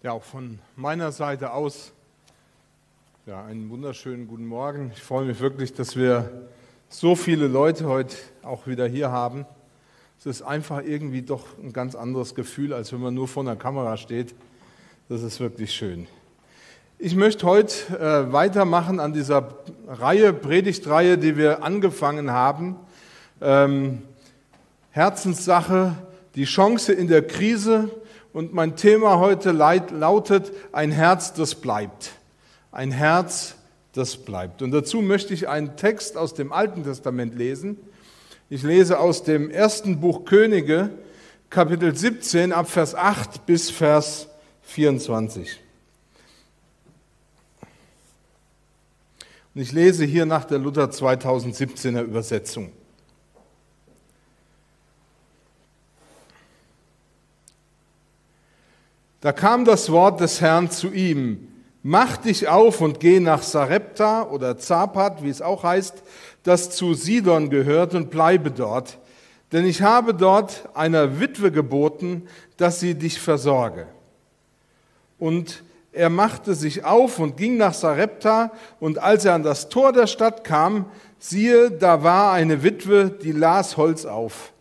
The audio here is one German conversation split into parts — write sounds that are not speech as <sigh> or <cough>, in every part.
Ja, auch von meiner Seite aus ja, einen wunderschönen guten Morgen. Ich freue mich wirklich, dass wir so viele Leute heute auch wieder hier haben. Es ist einfach irgendwie doch ein ganz anderes Gefühl, als wenn man nur vor einer Kamera steht. Das ist wirklich schön. Ich möchte heute äh, weitermachen an dieser Reihe, Predigtreihe, die wir angefangen haben. Ähm, Herzenssache, die Chance in der Krise und mein Thema heute lautet ein Herz, das bleibt. Ein Herz, das bleibt. Und dazu möchte ich einen Text aus dem Alten Testament lesen. Ich lese aus dem ersten Buch Könige, Kapitel 17, ab Vers 8 bis Vers 24. Und ich lese hier nach der Luther 2017er Übersetzung. Da kam das Wort des Herrn zu ihm, mach dich auf und geh nach Sarepta oder Zapat, wie es auch heißt, das zu Sidon gehört und bleibe dort, denn ich habe dort einer Witwe geboten, dass sie dich versorge. Und er machte sich auf und ging nach Sarepta, und als er an das Tor der Stadt kam, siehe, da war eine Witwe, die las Holz auf.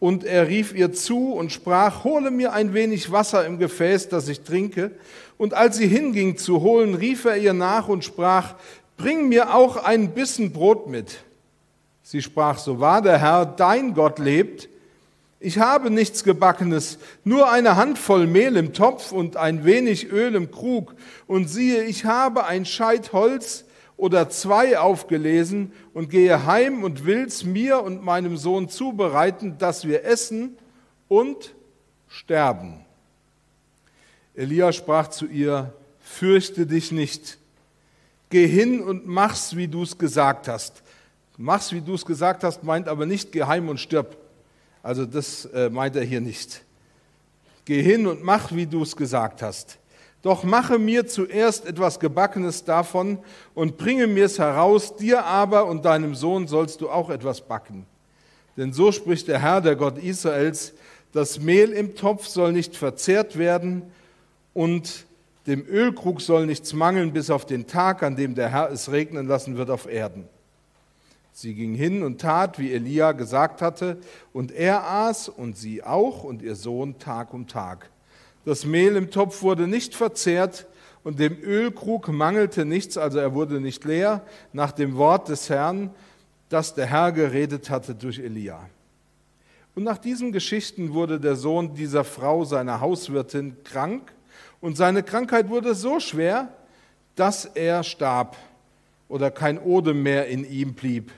Und er rief ihr zu und sprach, hole mir ein wenig Wasser im Gefäß, das ich trinke. Und als sie hinging zu holen, rief er ihr nach und sprach, bring mir auch ein Bissen Brot mit. Sie sprach, so wahr der Herr, dein Gott lebt, ich habe nichts Gebackenes, nur eine Handvoll Mehl im Topf und ein wenig Öl im Krug. Und siehe, ich habe ein Scheit Holz oder zwei aufgelesen und gehe heim und will's mir und meinem Sohn zubereiten, dass wir essen und sterben. Elia sprach zu ihr, fürchte dich nicht, geh hin und mach's, wie du's gesagt hast. Mach's, wie du's gesagt hast, meint aber nicht, geh heim und stirb. Also das äh, meint er hier nicht. Geh hin und mach, wie du's gesagt hast. Doch mache mir zuerst etwas Gebackenes davon und bringe mir's heraus, dir aber und deinem Sohn sollst du auch etwas backen. Denn so spricht der Herr, der Gott Israels, das Mehl im Topf soll nicht verzehrt werden und dem Ölkrug soll nichts mangeln bis auf den Tag, an dem der Herr es regnen lassen wird auf Erden. Sie ging hin und tat, wie Elia gesagt hatte, und er aß und sie auch und ihr Sohn Tag um Tag. Das Mehl im Topf wurde nicht verzehrt und dem Ölkrug mangelte nichts, also er wurde nicht leer, nach dem Wort des Herrn, das der Herr geredet hatte durch Elia. Und nach diesen Geschichten wurde der Sohn dieser Frau, seiner Hauswirtin, krank und seine Krankheit wurde so schwer, dass er starb oder kein Odem mehr in ihm blieb.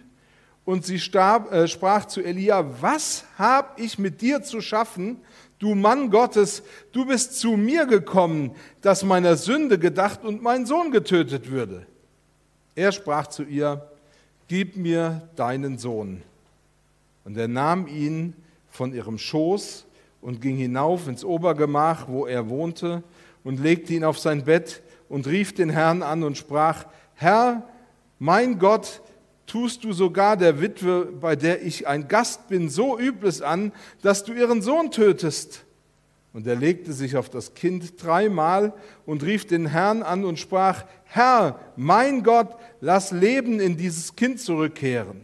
Und sie starb, äh, sprach zu Elia, was habe ich mit dir zu schaffen, du Mann Gottes, du bist zu mir gekommen, dass meiner Sünde gedacht und mein Sohn getötet würde. Er sprach zu ihr, gib mir deinen Sohn. Und er nahm ihn von ihrem Schoß und ging hinauf ins Obergemach, wo er wohnte, und legte ihn auf sein Bett und rief den Herrn an und sprach, Herr, mein Gott, tust du sogar der Witwe, bei der ich ein Gast bin, so Übles an, dass du ihren Sohn tötest. Und er legte sich auf das Kind dreimal und rief den Herrn an und sprach, Herr, mein Gott, lass Leben in dieses Kind zurückkehren.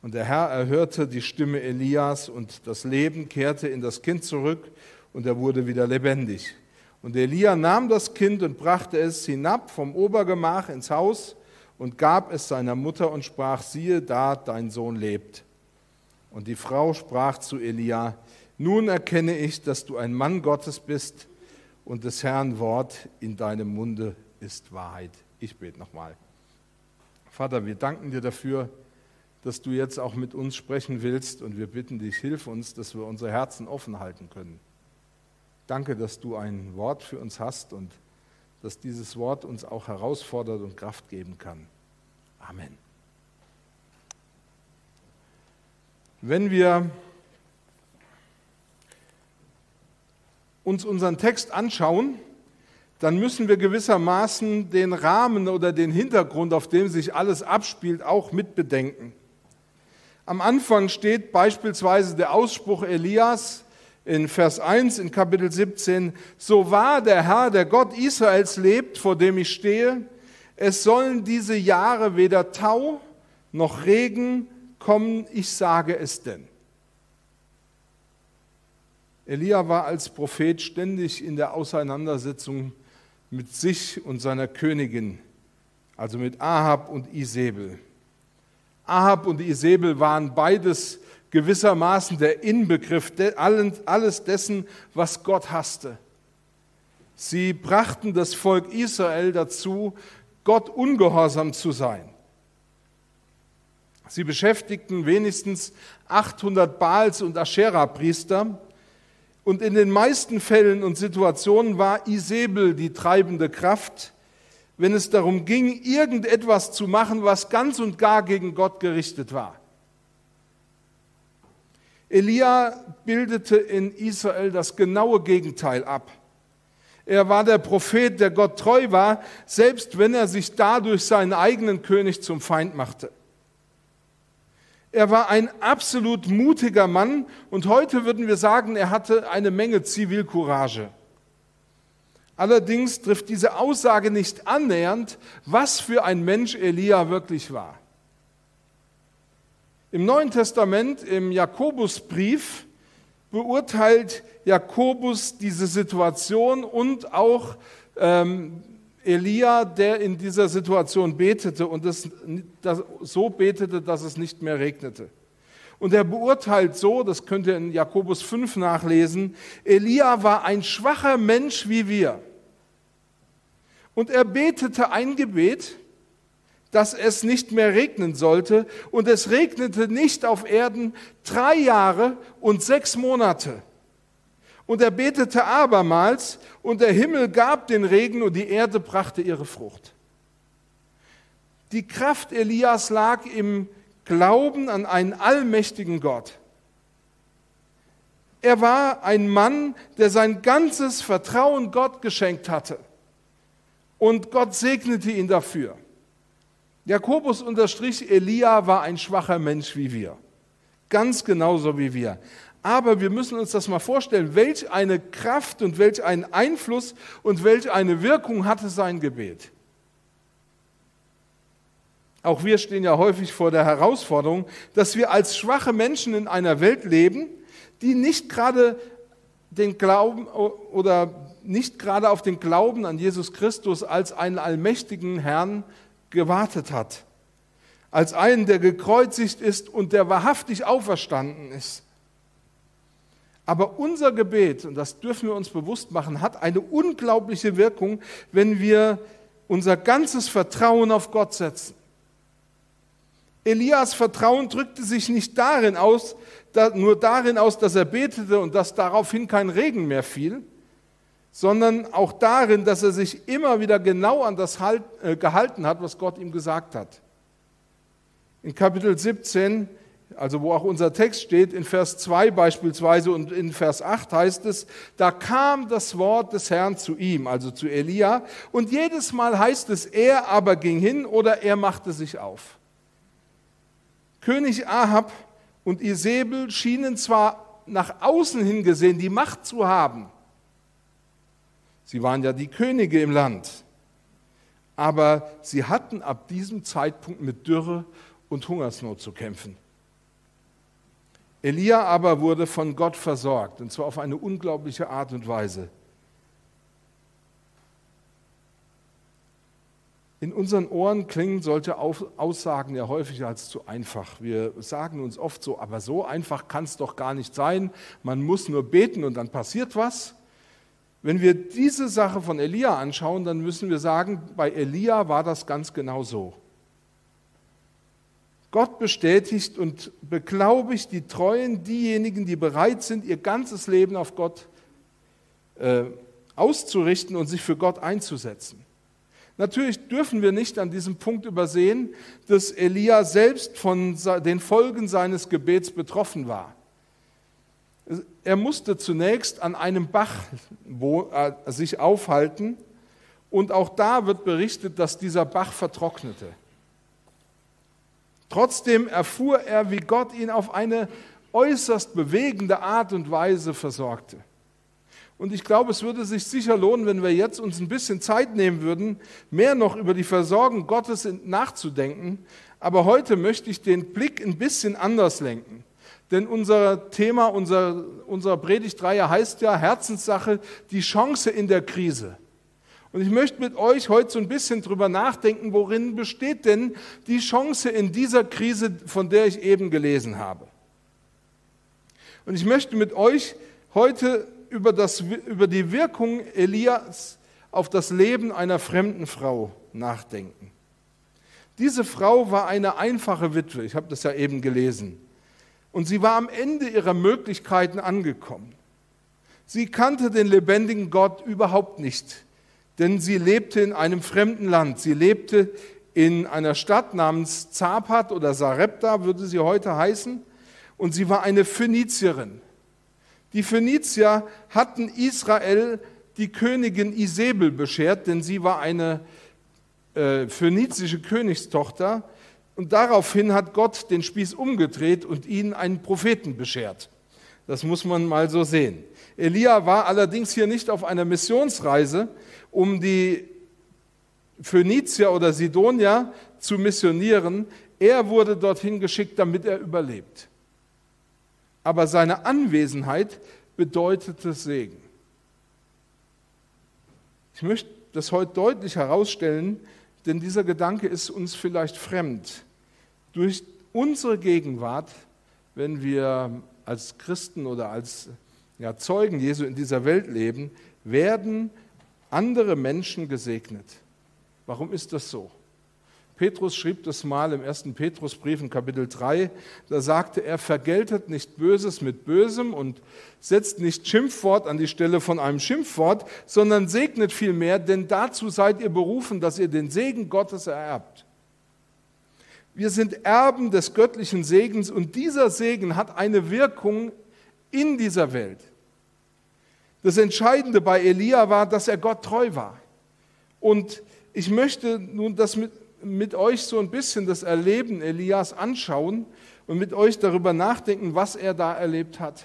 Und der Herr erhörte die Stimme Elias und das Leben kehrte in das Kind zurück und er wurde wieder lebendig. Und Elia nahm das Kind und brachte es hinab vom Obergemach ins Haus und gab es seiner Mutter und sprach, siehe da, dein Sohn lebt. Und die Frau sprach zu Elia, nun erkenne ich, dass du ein Mann Gottes bist und des Herrn Wort in deinem Munde ist Wahrheit. Ich bete nochmal. Vater, wir danken dir dafür, dass du jetzt auch mit uns sprechen willst und wir bitten dich, hilf uns, dass wir unsere Herzen offen halten können. Danke, dass du ein Wort für uns hast und dass dieses Wort uns auch herausfordert und Kraft geben kann. Amen. Wenn wir uns unseren Text anschauen, dann müssen wir gewissermaßen den Rahmen oder den Hintergrund, auf dem sich alles abspielt, auch mitbedenken. Am Anfang steht beispielsweise der Ausspruch Elias in Vers 1 in Kapitel 17, so wahr der Herr, der Gott Israels lebt, vor dem ich stehe, es sollen diese Jahre weder Tau noch Regen kommen, ich sage es denn. Elia war als Prophet ständig in der Auseinandersetzung mit sich und seiner Königin, also mit Ahab und Isabel. Ahab und Isabel waren beides gewissermaßen der Inbegriff alles dessen, was Gott hasste. Sie brachten das Volk Israel dazu, Gott ungehorsam zu sein. Sie beschäftigten wenigstens 800 Baals- und Aschera-Priester. Und in den meisten Fällen und Situationen war Isabel die treibende Kraft, wenn es darum ging, irgendetwas zu machen, was ganz und gar gegen Gott gerichtet war. Elia bildete in Israel das genaue Gegenteil ab. Er war der Prophet, der Gott treu war, selbst wenn er sich dadurch seinen eigenen König zum Feind machte. Er war ein absolut mutiger Mann und heute würden wir sagen, er hatte eine Menge Zivilcourage. Allerdings trifft diese Aussage nicht annähernd, was für ein Mensch Elia wirklich war. Im Neuen Testament, im Jakobusbrief, beurteilt Jakobus diese Situation und auch ähm, Elia, der in dieser Situation betete und das, das, so betete, dass es nicht mehr regnete. Und er beurteilt so, das könnt ihr in Jakobus 5 nachlesen, Elia war ein schwacher Mensch wie wir. Und er betete ein Gebet, dass es nicht mehr regnen sollte. Und es regnete nicht auf Erden drei Jahre und sechs Monate. Und er betete abermals, und der Himmel gab den Regen und die Erde brachte ihre Frucht. Die Kraft Elias lag im Glauben an einen allmächtigen Gott. Er war ein Mann, der sein ganzes Vertrauen Gott geschenkt hatte. Und Gott segnete ihn dafür. Jakobus unterstrich, Elia war ein schwacher Mensch wie wir. Ganz genauso wie wir. Aber wir müssen uns das mal vorstellen, welch eine Kraft und welch einen Einfluss und welch eine Wirkung hatte sein Gebet. Auch wir stehen ja häufig vor der Herausforderung, dass wir als schwache Menschen in einer Welt leben, die nicht gerade den Glauben oder nicht gerade auf den Glauben an Jesus Christus als einen allmächtigen Herrn gewartet hat, als einen, der gekreuzigt ist und der wahrhaftig auferstanden ist. Aber unser Gebet, und das dürfen wir uns bewusst machen, hat eine unglaubliche Wirkung, wenn wir unser ganzes Vertrauen auf Gott setzen. Elias Vertrauen drückte sich nicht darin aus, nur darin aus, dass er betete und dass daraufhin kein Regen mehr fiel, sondern auch darin, dass er sich immer wieder genau an das halt, äh, gehalten hat, was Gott ihm gesagt hat. In Kapitel 17, also wo auch unser Text steht, in Vers 2 beispielsweise und in Vers 8 heißt es, da kam das Wort des Herrn zu ihm, also zu Elia, und jedes Mal heißt es, er aber ging hin oder er machte sich auf. König Ahab und Isabel schienen zwar nach außen hin gesehen die Macht zu haben, Sie waren ja die Könige im Land. Aber sie hatten ab diesem Zeitpunkt mit Dürre und Hungersnot zu kämpfen. Elia aber wurde von Gott versorgt, und zwar auf eine unglaubliche Art und Weise. In unseren Ohren klingen solche Aussagen ja häufig als zu einfach. Wir sagen uns oft so, aber so einfach kann es doch gar nicht sein. Man muss nur beten und dann passiert was. Wenn wir diese Sache von Elia anschauen, dann müssen wir sagen, bei Elia war das ganz genau so. Gott bestätigt und beglaubigt die Treuen, diejenigen, die bereit sind, ihr ganzes Leben auf Gott äh, auszurichten und sich für Gott einzusetzen. Natürlich dürfen wir nicht an diesem Punkt übersehen, dass Elia selbst von den Folgen seines Gebets betroffen war. Er musste zunächst an einem Bach sich aufhalten und auch da wird berichtet, dass dieser Bach vertrocknete. Trotzdem erfuhr er, wie Gott ihn auf eine äußerst bewegende Art und Weise versorgte. Und ich glaube, es würde sich sicher lohnen, wenn wir jetzt uns ein bisschen Zeit nehmen würden, mehr noch über die Versorgung Gottes nachzudenken. Aber heute möchte ich den Blick ein bisschen anders lenken. Denn unser Thema unser, unserer Predigtreihe heißt ja Herzenssache, die Chance in der Krise. Und ich möchte mit euch heute so ein bisschen drüber nachdenken, worin besteht denn die Chance in dieser Krise, von der ich eben gelesen habe. Und ich möchte mit euch heute über, das, über die Wirkung Elias auf das Leben einer fremden Frau nachdenken. Diese Frau war eine einfache Witwe, ich habe das ja eben gelesen. Und sie war am Ende ihrer Möglichkeiten angekommen. Sie kannte den lebendigen Gott überhaupt nicht denn sie lebte in einem fremden Land. Sie lebte in einer Stadt namens Zapat oder Sarepta, würde sie heute heißen, und sie war eine Phönizierin. Die Phönizier hatten Israel die Königin Isabel beschert, denn sie war eine äh, phönizische Königstochter. Und daraufhin hat Gott den Spieß umgedreht und ihnen einen Propheten beschert. Das muss man mal so sehen. Elia war allerdings hier nicht auf einer Missionsreise, um die Phönizier oder Sidonier zu missionieren. Er wurde dorthin geschickt, damit er überlebt. Aber seine Anwesenheit bedeutete Segen. Ich möchte das heute deutlich herausstellen, denn dieser Gedanke ist uns vielleicht fremd. Durch unsere Gegenwart, wenn wir als Christen oder als ja, Zeugen Jesu in dieser Welt leben, werden andere Menschen gesegnet. Warum ist das so? Petrus schrieb das mal im ersten Petrusbrief in Kapitel 3, da sagte er, vergeltet nicht Böses mit Bösem und setzt nicht Schimpfwort an die Stelle von einem Schimpfwort, sondern segnet vielmehr, denn dazu seid ihr berufen, dass ihr den Segen Gottes ererbt. Wir sind Erben des göttlichen Segens und dieser Segen hat eine Wirkung in dieser Welt. Das Entscheidende bei Elia war, dass er Gott treu war. Und ich möchte nun das mit, mit euch so ein bisschen das Erleben Elias anschauen und mit euch darüber nachdenken, was er da erlebt hat.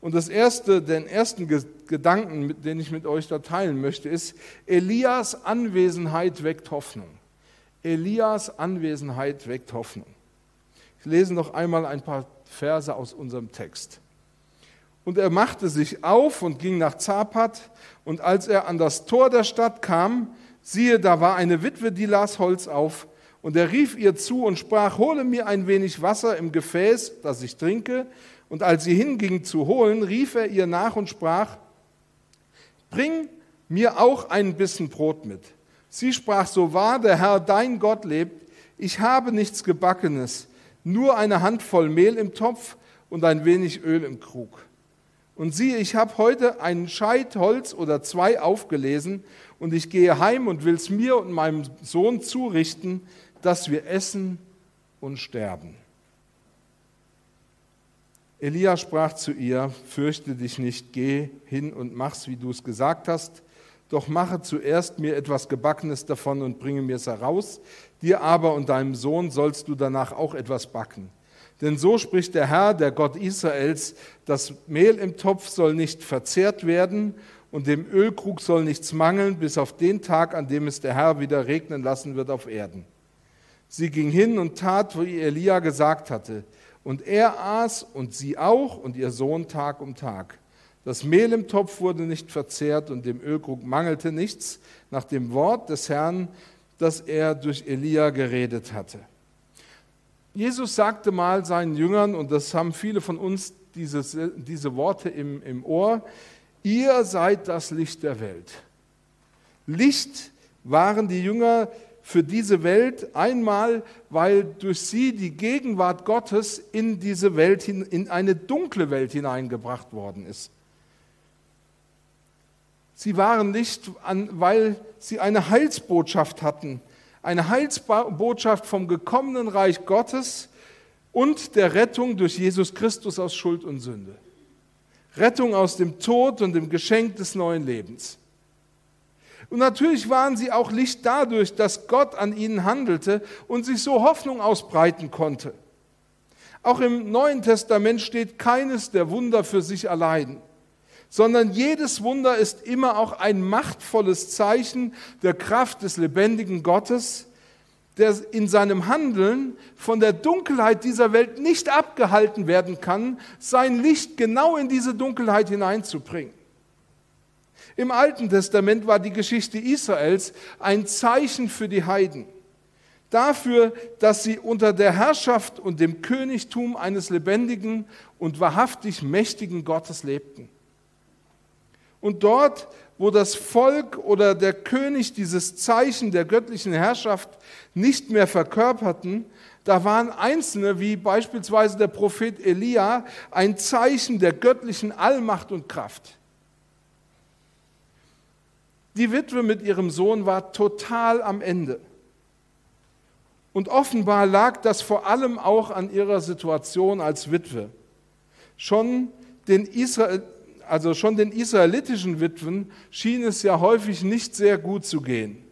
Und das erste, den ersten Gedanken, den ich mit euch da teilen möchte, ist, Elias Anwesenheit weckt Hoffnung. Elias Anwesenheit weckt Hoffnung. Ich lese noch einmal ein paar Verse aus unserem Text. Und er machte sich auf und ging nach Zapat. Und als er an das Tor der Stadt kam, siehe, da war eine Witwe, die las Holz auf. Und er rief ihr zu und sprach, hole mir ein wenig Wasser im Gefäß, das ich trinke. Und als sie hinging zu holen, rief er ihr nach und sprach, bring mir auch ein Bissen Brot mit. Sie sprach, so wahr der Herr dein Gott lebt, ich habe nichts Gebackenes, nur eine Handvoll Mehl im Topf und ein wenig Öl im Krug. Und siehe, ich habe heute ein Scheit Holz oder zwei aufgelesen und ich gehe heim und will es mir und meinem Sohn zurichten, dass wir essen und sterben. Elia sprach zu ihr, fürchte dich nicht, geh hin und mach's, wie du es gesagt hast, doch mache zuerst mir etwas Gebackenes davon und bringe mir es heraus, dir aber und deinem Sohn sollst du danach auch etwas backen. Denn so spricht der Herr, der Gott Israels, das Mehl im Topf soll nicht verzehrt werden und dem Ölkrug soll nichts mangeln, bis auf den Tag, an dem es der Herr wieder regnen lassen wird auf Erden. Sie ging hin und tat, wie Elia gesagt hatte. Und er aß und sie auch und ihr Sohn Tag um Tag. Das Mehl im Topf wurde nicht verzehrt und dem Ölkrug mangelte nichts nach dem Wort des Herrn, das er durch Elia geredet hatte. Jesus sagte mal seinen Jüngern, und das haben viele von uns dieses, diese Worte im, im Ohr, ihr seid das Licht der Welt. Licht waren die Jünger für diese Welt einmal, weil durch sie die Gegenwart Gottes in diese Welt, in eine dunkle Welt hineingebracht worden ist. Sie waren Licht, weil sie eine Heilsbotschaft hatten, eine Heilsbotschaft vom gekommenen Reich Gottes und der Rettung durch Jesus Christus aus Schuld und Sünde. Rettung aus dem Tod und dem Geschenk des neuen Lebens. Und natürlich waren sie auch Licht dadurch, dass Gott an ihnen handelte und sich so Hoffnung ausbreiten konnte. Auch im Neuen Testament steht keines der Wunder für sich allein, sondern jedes Wunder ist immer auch ein machtvolles Zeichen der Kraft des lebendigen Gottes, der in seinem Handeln von der Dunkelheit dieser Welt nicht abgehalten werden kann, sein Licht genau in diese Dunkelheit hineinzubringen. Im Alten Testament war die Geschichte Israels ein Zeichen für die Heiden, dafür, dass sie unter der Herrschaft und dem Königtum eines lebendigen und wahrhaftig mächtigen Gottes lebten. Und dort, wo das Volk oder der König dieses Zeichen der göttlichen Herrschaft nicht mehr verkörperten, da waren Einzelne, wie beispielsweise der Prophet Elia, ein Zeichen der göttlichen Allmacht und Kraft. Die Witwe mit ihrem Sohn war total am Ende. Und offenbar lag das vor allem auch an ihrer Situation als Witwe. Schon den, Israel, also schon den israelitischen Witwen schien es ja häufig nicht sehr gut zu gehen.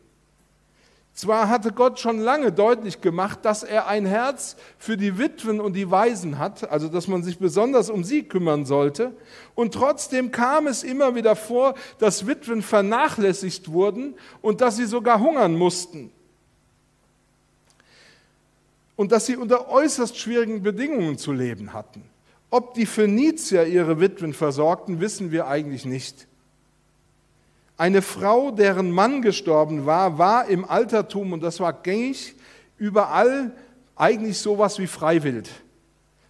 Zwar hatte Gott schon lange deutlich gemacht, dass er ein Herz für die Witwen und die Waisen hat, also dass man sich besonders um sie kümmern sollte, und trotzdem kam es immer wieder vor, dass Witwen vernachlässigt wurden und dass sie sogar hungern mussten. Und dass sie unter äußerst schwierigen Bedingungen zu leben hatten. Ob die Phönizier ihre Witwen versorgten, wissen wir eigentlich nicht. Eine Frau, deren Mann gestorben war, war im Altertum, und das war gängig, überall eigentlich sowas wie freiwillig.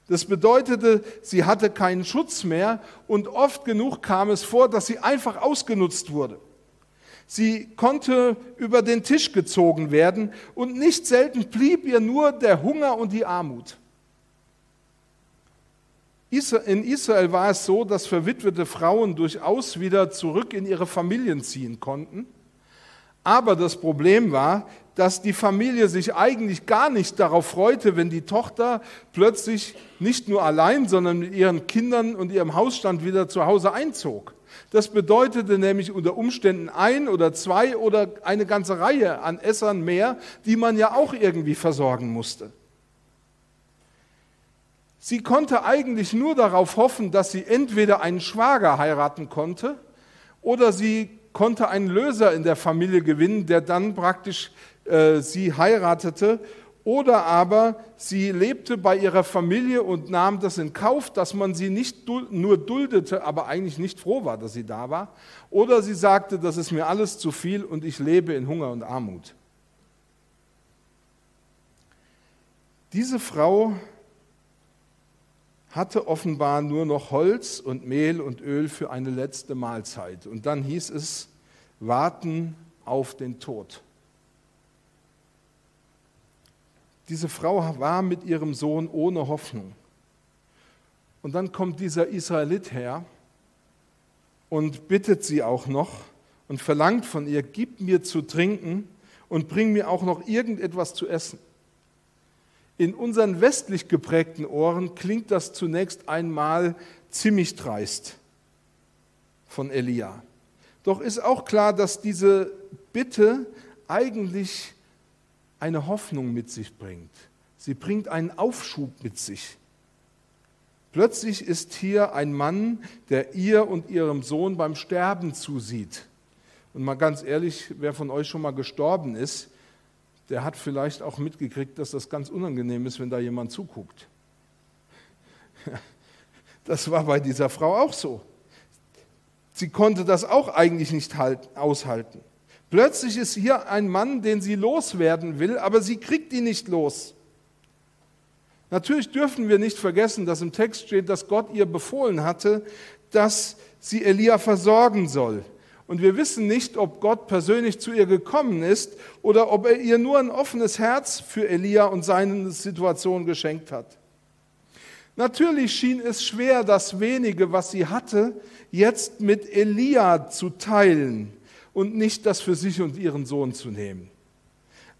Das bedeutete, sie hatte keinen Schutz mehr und oft genug kam es vor, dass sie einfach ausgenutzt wurde. Sie konnte über den Tisch gezogen werden und nicht selten blieb ihr nur der Hunger und die Armut. In Israel war es so, dass verwitwete Frauen durchaus wieder zurück in ihre Familien ziehen konnten. Aber das Problem war, dass die Familie sich eigentlich gar nicht darauf freute, wenn die Tochter plötzlich nicht nur allein, sondern mit ihren Kindern und ihrem Hausstand wieder zu Hause einzog. Das bedeutete nämlich unter Umständen ein oder zwei oder eine ganze Reihe an Essern mehr, die man ja auch irgendwie versorgen musste. Sie konnte eigentlich nur darauf hoffen, dass sie entweder einen Schwager heiraten konnte oder sie konnte einen Löser in der Familie gewinnen, der dann praktisch äh, sie heiratete. Oder aber sie lebte bei ihrer Familie und nahm das in Kauf, dass man sie nicht nur duldete, aber eigentlich nicht froh war, dass sie da war. Oder sie sagte, das ist mir alles zu viel und ich lebe in Hunger und Armut. Diese Frau hatte offenbar nur noch Holz und Mehl und Öl für eine letzte Mahlzeit. Und dann hieß es, warten auf den Tod. Diese Frau war mit ihrem Sohn ohne Hoffnung. Und dann kommt dieser Israelit her und bittet sie auch noch und verlangt von ihr, gib mir zu trinken und bring mir auch noch irgendetwas zu essen. In unseren westlich geprägten Ohren klingt das zunächst einmal ziemlich dreist von Elia. Doch ist auch klar, dass diese Bitte eigentlich eine Hoffnung mit sich bringt. Sie bringt einen Aufschub mit sich. Plötzlich ist hier ein Mann, der ihr und ihrem Sohn beim Sterben zusieht. Und mal ganz ehrlich, wer von euch schon mal gestorben ist, der hat vielleicht auch mitgekriegt, dass das ganz unangenehm ist, wenn da jemand zuguckt. <laughs> Das war bei dieser Frau auch so. Sie konnte das auch eigentlich nicht aushalten. Plötzlich ist hier ein Mann, den sie loswerden will, aber sie kriegt ihn nicht los. Natürlich dürfen wir nicht vergessen, dass im Text steht, dass Gott ihr befohlen hatte, dass sie Elia versorgen soll. Und wir wissen nicht, ob Gott persönlich zu ihr gekommen ist oder ob er ihr nur ein offenes Herz für Elia und seine Situation geschenkt hat. Natürlich schien es schwer, das wenige, was sie hatte, jetzt mit Elia zu teilen und nicht das für sich und ihren Sohn zu nehmen.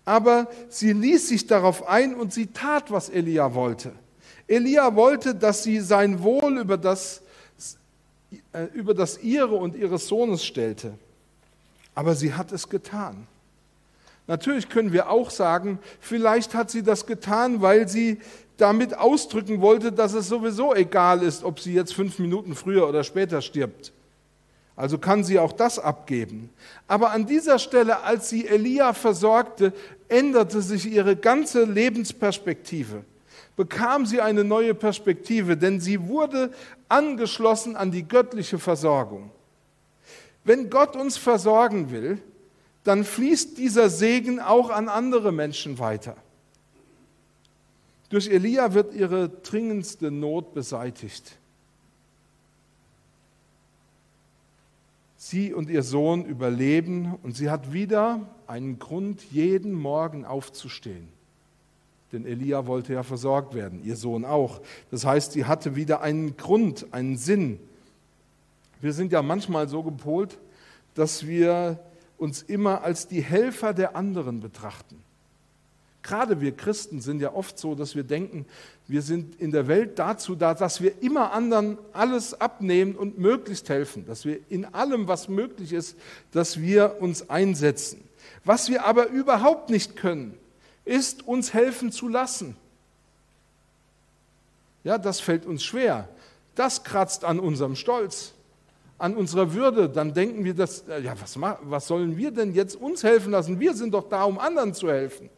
Aber sie ließ sich darauf ein und sie tat, was Elia wollte. Elia wollte, dass sie sein Wohl über das über das ihre und ihres Sohnes stellte. Aber sie hat es getan. Natürlich können wir auch sagen, vielleicht hat sie das getan, weil sie damit ausdrücken wollte, dass es sowieso egal ist, ob sie jetzt fünf Minuten früher oder später stirbt. Also kann sie auch das abgeben. Aber an dieser Stelle, als sie Elia versorgte, änderte sich ihre ganze Lebensperspektive. Bekam sie eine neue Perspektive, denn sie wurde angeschlossen an die göttliche Versorgung. Wenn Gott uns versorgen will, dann fließt dieser Segen auch an andere Menschen weiter. Durch Elia wird ihre dringendste Not beseitigt. Sie und ihr Sohn überleben und sie hat wieder einen Grund, jeden Morgen aufzustehen. Denn Elia wollte ja versorgt werden, ihr Sohn auch. Das heißt, sie hatte wieder einen Grund, einen Sinn. Wir sind ja manchmal so gepolt, dass wir uns immer als die Helfer der anderen betrachten. Gerade wir Christen sind ja oft so, dass wir denken, wir sind in der Welt dazu da, dass wir immer anderen alles abnehmen und möglichst helfen, dass wir in allem, was möglich ist, dass wir uns einsetzen. Was wir aber überhaupt nicht können, ist uns helfen zu lassen. Ja, das fällt uns schwer. Das kratzt an unserem Stolz, an unserer Würde. Dann denken wir, dass, ja, was, was sollen wir denn jetzt uns helfen lassen? Wir sind doch da, um anderen zu helfen.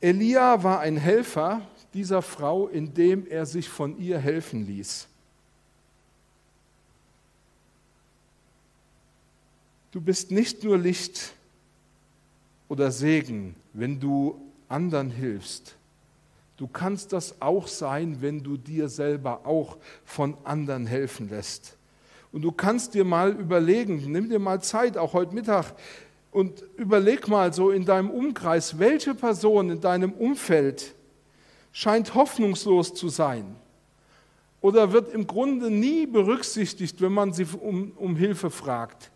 Elia war ein Helfer dieser Frau, indem er sich von ihr helfen ließ. Du bist nicht nur Licht oder Segen, wenn du anderen hilfst. Du kannst das auch sein, wenn du dir selber auch von anderen helfen lässt. Und du kannst dir mal überlegen, nimm dir mal Zeit, auch heute Mittag, und überleg mal so in deinem Umkreis, welche Person in deinem Umfeld scheint hoffnungslos zu sein oder wird im Grunde nie berücksichtigt, wenn man sie um, um Hilfe fragt.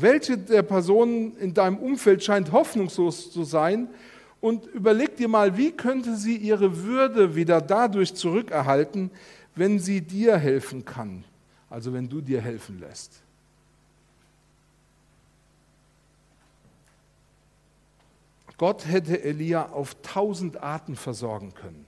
Welche der Personen in deinem Umfeld scheint hoffnungslos zu sein und überleg dir mal, wie könnte sie ihre Würde wieder dadurch zurückerhalten, wenn sie dir helfen kann, also wenn du dir helfen lässt. Gott hätte Elia auf tausend Arten versorgen können.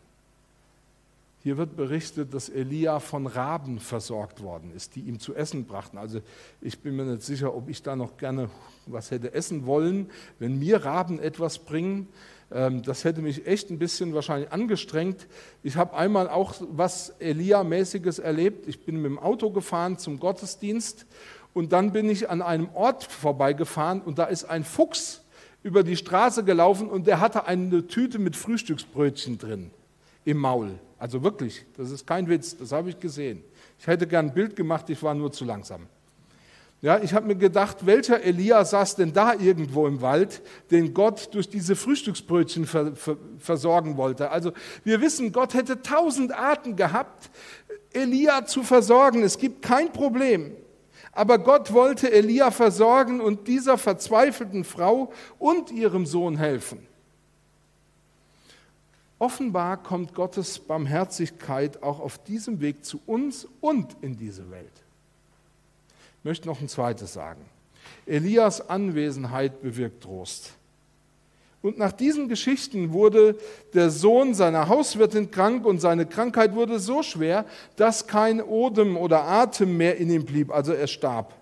Hier wird berichtet, dass Elia von Raben versorgt worden ist, die ihm zu essen brachten. Also ich bin mir nicht sicher, ob ich da noch gerne was hätte essen wollen, wenn mir Raben etwas bringen. Ähm, das hätte mich echt ein bisschen wahrscheinlich angestrengt. Ich habe einmal auch was Elia-mäßiges erlebt. Ich bin mit dem Auto gefahren zum Gottesdienst und dann bin ich an einem Ort vorbeigefahren und da ist ein Fuchs über die Straße gelaufen und der hatte eine Tüte mit Frühstücksbrötchen drin im Maul. Also wirklich, das ist kein Witz, das habe ich gesehen. Ich hätte gern ein Bild gemacht, ich war nur zu langsam. Ja, ich habe mir gedacht, welcher Elia saß denn da irgendwo im Wald, den Gott durch diese Frühstücksbrötchen ver, ver, versorgen wollte? Also wir wissen, Gott hätte tausend Arten gehabt, Elia zu versorgen. Es gibt kein Problem. Aber Gott wollte Elia versorgen und dieser verzweifelten Frau und ihrem Sohn helfen. Offenbar kommt Gottes Barmherzigkeit auch auf diesem Weg zu uns und in diese Welt. Ich möchte noch ein zweites sagen. Elias Anwesenheit bewirkt Trost. Und nach diesen Geschichten wurde der Sohn seiner Hauswirtin krank und seine Krankheit wurde so schwer, dass kein Odem oder Atem mehr in ihm blieb, also er starb.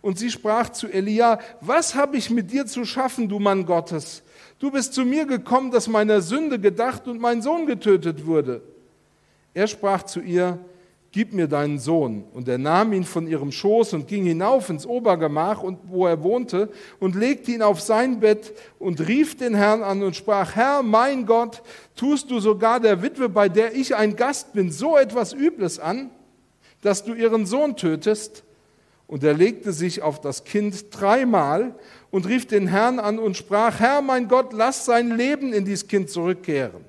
Und sie sprach zu Elia, was habe ich mit dir zu schaffen, du Mann Gottes? Du bist zu mir gekommen, dass meiner Sünde gedacht und mein Sohn getötet wurde. Er sprach zu ihr, gib mir deinen Sohn. Und er nahm ihn von ihrem Schoß und ging hinauf ins Obergemach, und, wo er wohnte, und legte ihn auf sein Bett und rief den Herrn an und sprach, Herr, mein Gott, tust du sogar der Witwe, bei der ich ein Gast bin, so etwas Übles an, dass du ihren Sohn tötest? Und er legte sich auf das Kind dreimal und rief den Herrn an und sprach, Herr, mein Gott, lass sein Leben in dieses Kind zurückkehren.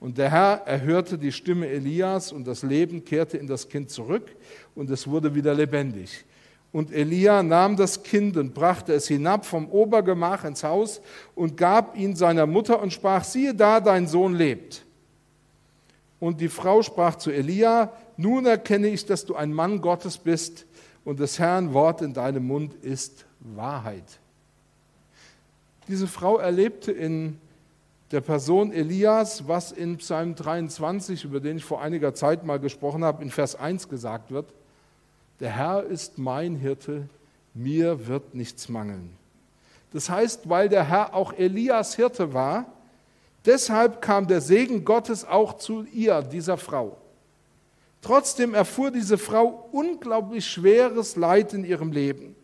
Und der Herr erhörte die Stimme Elias und das Leben kehrte in das Kind zurück und es wurde wieder lebendig. Und Elia nahm das Kind und brachte es hinab vom Obergemach ins Haus und gab ihn seiner Mutter und sprach, siehe da, dein Sohn lebt. Und die Frau sprach zu Elia, nun erkenne ich, dass du ein Mann Gottes bist und des Herrn Wort in deinem Mund ist Wahrheit. Diese Frau erlebte in der Person Elias, was in Psalm 23, über den ich vor einiger Zeit mal gesprochen habe, in Vers 1 gesagt wird. Der Herr ist mein Hirte, mir wird nichts mangeln. Das heißt, weil der Herr auch Elias Hirte war, deshalb kam der Segen Gottes auch zu ihr, dieser Frau. Trotzdem erfuhr diese Frau unglaublich schweres Leid in ihrem Leben.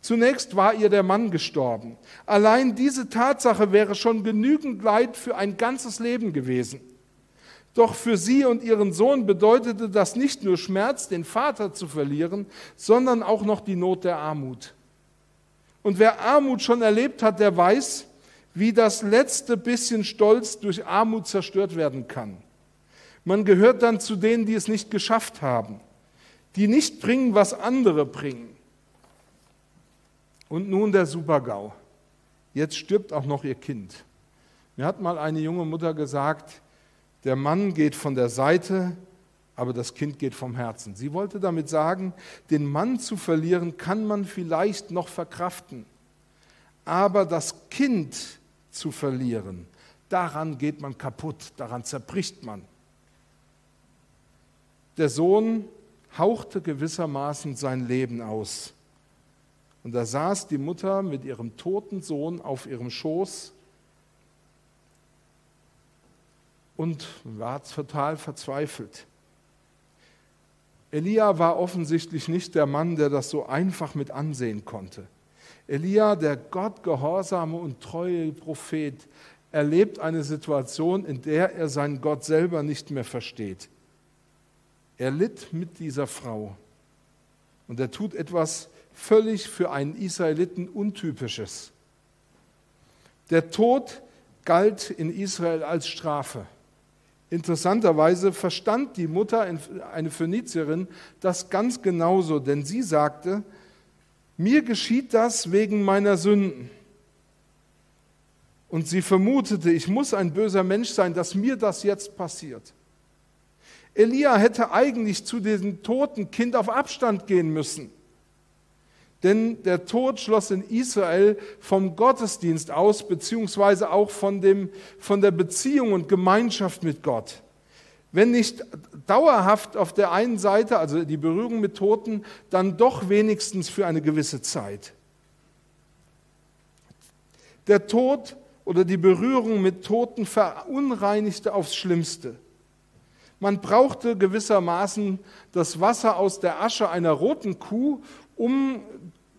Zunächst war ihr der Mann gestorben. Allein diese Tatsache wäre schon genügend Leid für ein ganzes Leben gewesen. Doch für sie und ihren Sohn bedeutete das nicht nur Schmerz, den Vater zu verlieren, sondern auch noch die Not der Armut. Und wer Armut schon erlebt hat, der weiß, wie das letzte bisschen Stolz durch Armut zerstört werden kann. Man gehört dann zu denen, die es nicht geschafft haben, die nicht bringen, was andere bringen. Und nun der Supergau. Jetzt stirbt auch noch ihr Kind. Mir hat mal eine junge Mutter gesagt, der Mann geht von der Seite, aber das Kind geht vom Herzen. Sie wollte damit sagen, den Mann zu verlieren kann man vielleicht noch verkraften, aber das Kind zu verlieren, daran geht man kaputt, daran zerbricht man. Der Sohn hauchte gewissermaßen sein Leben aus. Und da saß die Mutter mit ihrem toten Sohn auf ihrem Schoß und war total verzweifelt. Elia war offensichtlich nicht der Mann, der das so einfach mit ansehen konnte. Elia, der gottgehorsame und treue Prophet, erlebt eine Situation, in der er seinen Gott selber nicht mehr versteht. Er litt mit dieser Frau und er tut etwas völlig für einen Israeliten untypisches. Der Tod galt in Israel als Strafe. Interessanterweise verstand die Mutter, eine Phönizierin, das ganz genauso, denn sie sagte, mir geschieht das wegen meiner Sünden. Und sie vermutete, ich muss ein böser Mensch sein, dass mir das jetzt passiert. Elia hätte eigentlich zu diesem toten Kind auf Abstand gehen müssen. Denn der Tod schloss in Israel vom Gottesdienst aus, beziehungsweise auch von, dem, von der Beziehung und Gemeinschaft mit Gott. Wenn nicht dauerhaft auf der einen Seite, also die Berührung mit Toten, dann doch wenigstens für eine gewisse Zeit. Der Tod oder die Berührung mit Toten verunreinigte aufs Schlimmste. Man brauchte gewissermaßen das Wasser aus der Asche einer roten Kuh, um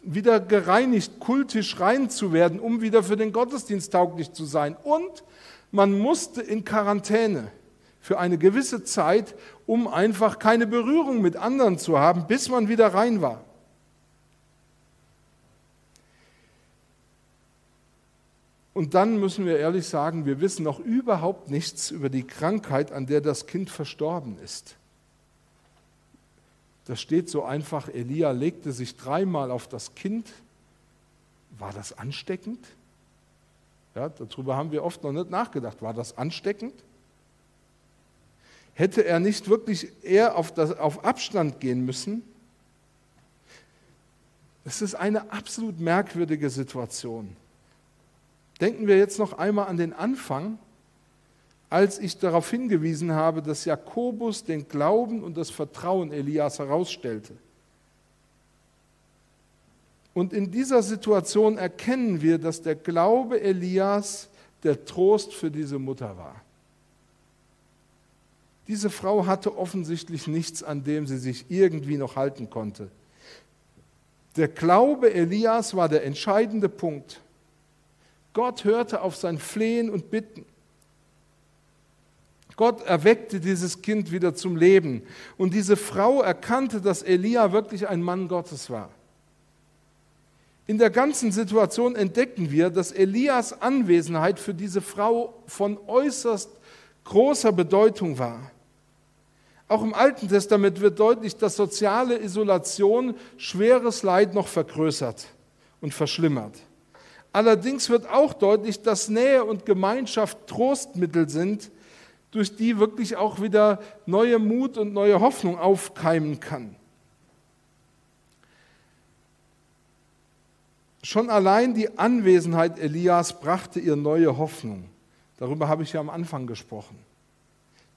wieder gereinigt, kultisch rein zu werden, um wieder für den Gottesdienst tauglich zu sein. Und man musste in Quarantäne für eine gewisse Zeit, um einfach keine Berührung mit anderen zu haben, bis man wieder rein war. Und dann müssen wir ehrlich sagen, wir wissen noch überhaupt nichts über die Krankheit, an der das Kind verstorben ist. Da steht so einfach, Elia legte sich dreimal auf das Kind. War das ansteckend? Ja, darüber haben wir oft noch nicht nachgedacht. War das ansteckend? Hätte er nicht wirklich eher auf, das, auf Abstand gehen müssen? Es ist eine absolut merkwürdige Situation. Denken wir jetzt noch einmal an den Anfang als ich darauf hingewiesen habe, dass Jakobus den Glauben und das Vertrauen Elias herausstellte. Und in dieser Situation erkennen wir, dass der Glaube Elias der Trost für diese Mutter war. Diese Frau hatte offensichtlich nichts, an dem sie sich irgendwie noch halten konnte. Der Glaube Elias war der entscheidende Punkt. Gott hörte auf sein Flehen und Bitten. Gott erweckte dieses Kind wieder zum Leben. Und diese Frau erkannte, dass Elia wirklich ein Mann Gottes war. In der ganzen Situation entdecken wir, dass Elias Anwesenheit für diese Frau von äußerst großer Bedeutung war. Auch im Alten Testament wird deutlich, dass soziale Isolation schweres Leid noch vergrößert und verschlimmert. Allerdings wird auch deutlich, dass Nähe und Gemeinschaft Trostmittel sind, durch die wirklich auch wieder neue Mut und neue Hoffnung aufkeimen kann. Schon allein die Anwesenheit Elias brachte ihr neue Hoffnung. Darüber habe ich ja am Anfang gesprochen.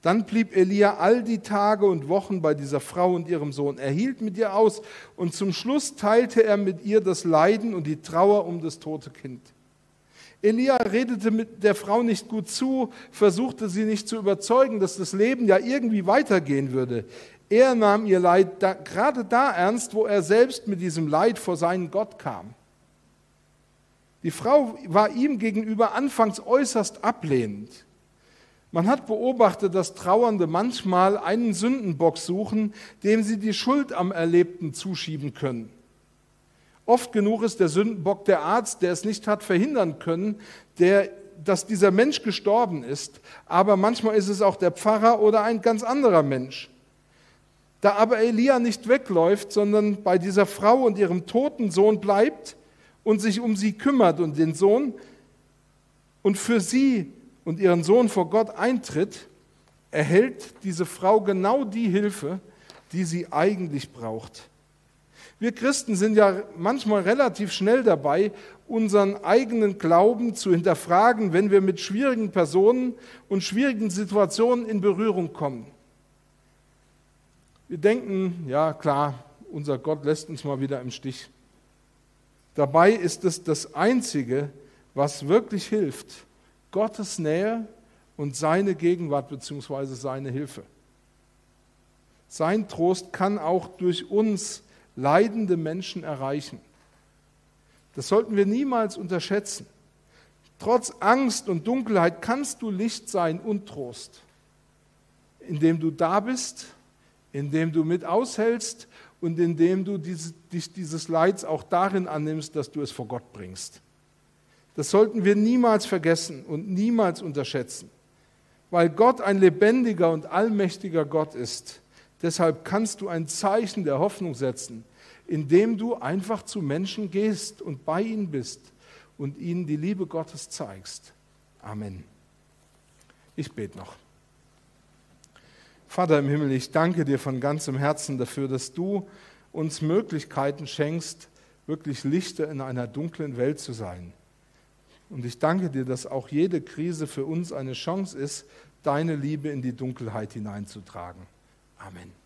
Dann blieb Elia all die Tage und Wochen bei dieser Frau und ihrem Sohn. Er hielt mit ihr aus und zum Schluss teilte er mit ihr das Leiden und die Trauer um das tote Kind. Elia redete mit der Frau nicht gut zu, versuchte sie nicht zu überzeugen, dass das Leben ja irgendwie weitergehen würde. Er nahm ihr Leid da, gerade da ernst, wo er selbst mit diesem Leid vor seinen Gott kam. Die Frau war ihm gegenüber anfangs äußerst ablehnend. Man hat beobachtet, dass Trauernde manchmal einen Sündenbock suchen, dem sie die Schuld am Erlebten zuschieben können. Oft genug ist der Sündenbock der Arzt, der es nicht hat verhindern können, der, dass dieser Mensch gestorben ist. Aber manchmal ist es auch der Pfarrer oder ein ganz anderer Mensch. Da aber Elia nicht wegläuft, sondern bei dieser Frau und ihrem toten Sohn bleibt und sich um sie kümmert und den Sohn und für sie und ihren Sohn vor Gott eintritt, erhält diese Frau genau die Hilfe, die sie eigentlich braucht. Wir Christen sind ja manchmal relativ schnell dabei, unseren eigenen Glauben zu hinterfragen, wenn wir mit schwierigen Personen und schwierigen Situationen in Berührung kommen. Wir denken, ja klar, unser Gott lässt uns mal wieder im Stich. Dabei ist es das Einzige, was wirklich hilft, Gottes Nähe und seine Gegenwart bzw. seine Hilfe. Sein Trost kann auch durch uns leidende Menschen erreichen. Das sollten wir niemals unterschätzen. Trotz Angst und Dunkelheit kannst du Licht sein und Trost, indem du da bist, indem du mit aushältst und indem du diese, dich dieses Leids auch darin annimmst, dass du es vor Gott bringst. Das sollten wir niemals vergessen und niemals unterschätzen, weil Gott ein lebendiger und allmächtiger Gott ist. Deshalb kannst du ein Zeichen der Hoffnung setzen, indem du einfach zu Menschen gehst und bei ihnen bist und ihnen die Liebe Gottes zeigst. Amen. Ich bete noch. Vater im Himmel, ich danke dir von ganzem Herzen dafür, dass du uns Möglichkeiten schenkst, wirklich Lichter in einer dunklen Welt zu sein. Und ich danke dir, dass auch jede Krise für uns eine Chance ist, deine Liebe in die Dunkelheit hineinzutragen. Amen.